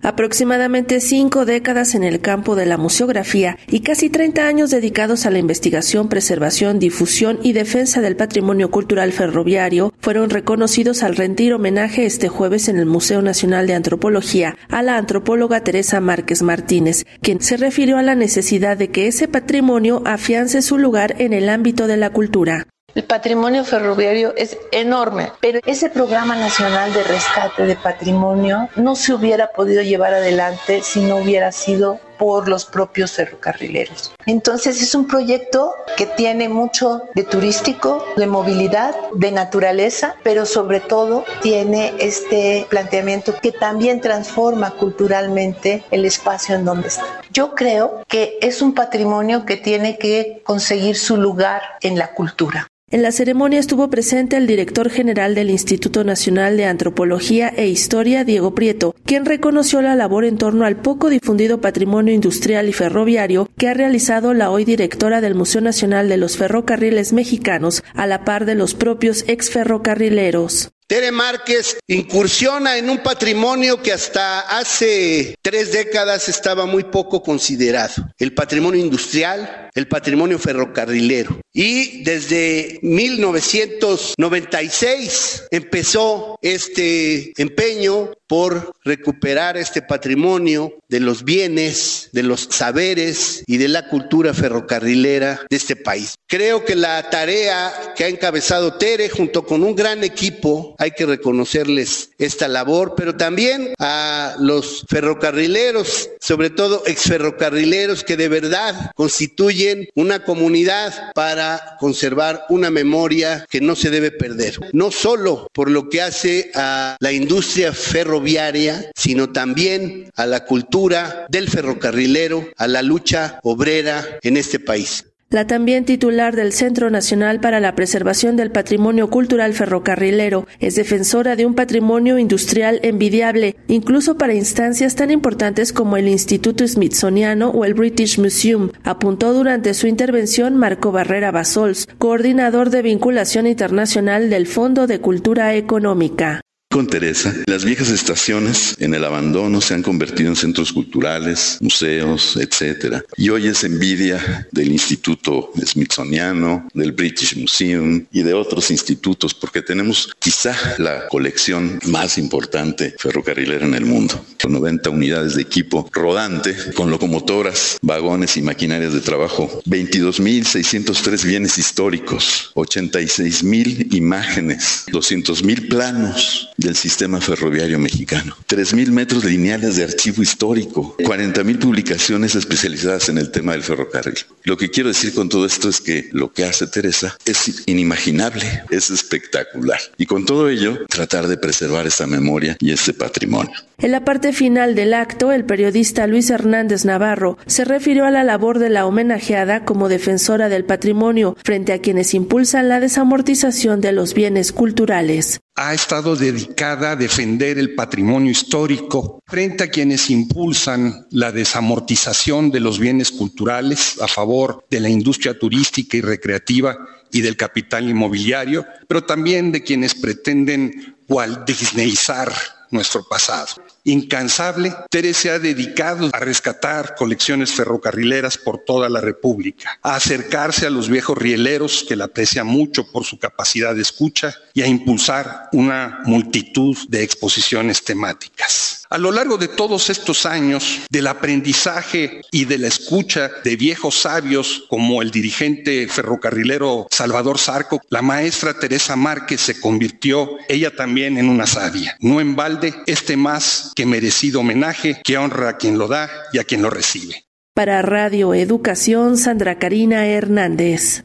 Aproximadamente cinco décadas en el campo de la museografía y casi 30 años dedicados a la investigación, preservación, difusión y defensa del patrimonio cultural ferroviario fueron reconocidos al rendir homenaje este jueves en el Museo Nacional de Antropología a la antropóloga Teresa Márquez Martínez, quien se refirió a la necesidad de que ese patrimonio afiance su lugar en el ámbito de la cultura. El patrimonio ferroviario es enorme, pero ese programa nacional de rescate de patrimonio no se hubiera podido llevar adelante si no hubiera sido por los propios ferrocarrileros. Entonces es un proyecto que tiene mucho de turístico, de movilidad, de naturaleza, pero sobre todo tiene este planteamiento que también transforma culturalmente el espacio en donde está. Yo creo que es un patrimonio que tiene que conseguir su lugar en la cultura. En la ceremonia estuvo presente el director general del Instituto Nacional de Antropología e Historia, Diego Prieto, quien reconoció la labor en torno al poco difundido patrimonio industrial y ferroviario que ha realizado la hoy directora del Museo Nacional de los Ferrocarriles Mexicanos, a la par de los propios exferrocarrileros. Tere Márquez incursiona en un patrimonio que hasta hace tres décadas estaba muy poco considerado, el patrimonio industrial, el patrimonio ferrocarrilero. Y desde 1996 empezó este empeño por recuperar este patrimonio de los bienes, de los saberes y de la cultura ferrocarrilera de este país. Creo que la tarea que ha encabezado Tere junto con un gran equipo, hay que reconocerles esta labor, pero también a los ferrocarrileros, sobre todo exferrocarrileros que de verdad constituyen una comunidad para conservar una memoria que no se debe perder, no solo por lo que hace a la industria ferroviaria, sino también a la cultura del ferrocarrilero, a la lucha obrera en este país. La también titular del Centro Nacional para la Preservación del Patrimonio Cultural Ferrocarrilero es defensora de un patrimonio industrial envidiable, incluso para instancias tan importantes como el Instituto Smithsoniano o el British Museum, apuntó durante su intervención Marco Barrera Basols, coordinador de vinculación internacional del Fondo de Cultura Económica. Con Teresa, las viejas estaciones en el abandono se han convertido en centros culturales, museos, etc. Y hoy es envidia del Instituto Smithsoniano, del British Museum y de otros institutos, porque tenemos quizá la colección más importante ferrocarrilera en el mundo, 90 unidades de equipo rodante, con locomotoras, vagones y maquinarias de trabajo, 22.603 bienes históricos, 86.000 imágenes, 200.000 planos del sistema ferroviario mexicano. 3.000 metros lineales de archivo histórico, 40.000 publicaciones especializadas en el tema del ferrocarril. Lo que quiero decir con todo esto es que lo que hace Teresa es inimaginable, es espectacular. Y con todo ello, tratar de preservar esta memoria y este patrimonio. En la parte final del acto, el periodista Luis Hernández Navarro se refirió a la labor de la homenajeada como defensora del patrimonio frente a quienes impulsan la desamortización de los bienes culturales. Ha estado dedicada a defender el patrimonio histórico frente a quienes impulsan la desamortización de los bienes culturales a favor de la industria turística y recreativa y del capital inmobiliario, pero también de quienes pretenden cual disneyizar nuestro pasado. Incansable, Tere se ha dedicado a rescatar colecciones ferrocarrileras por toda la República, a acercarse a los viejos rieleros que la aprecian mucho por su capacidad de escucha y a impulsar una multitud de exposiciones temáticas. A lo largo de todos estos años del aprendizaje y de la escucha de viejos sabios como el dirigente ferrocarrilero Salvador Sarco, la maestra Teresa Márquez se convirtió ella también en una sabia. No en balde este más que merecido homenaje que honra a quien lo da y a quien lo recibe. Para Radio Educación, Sandra Karina Hernández.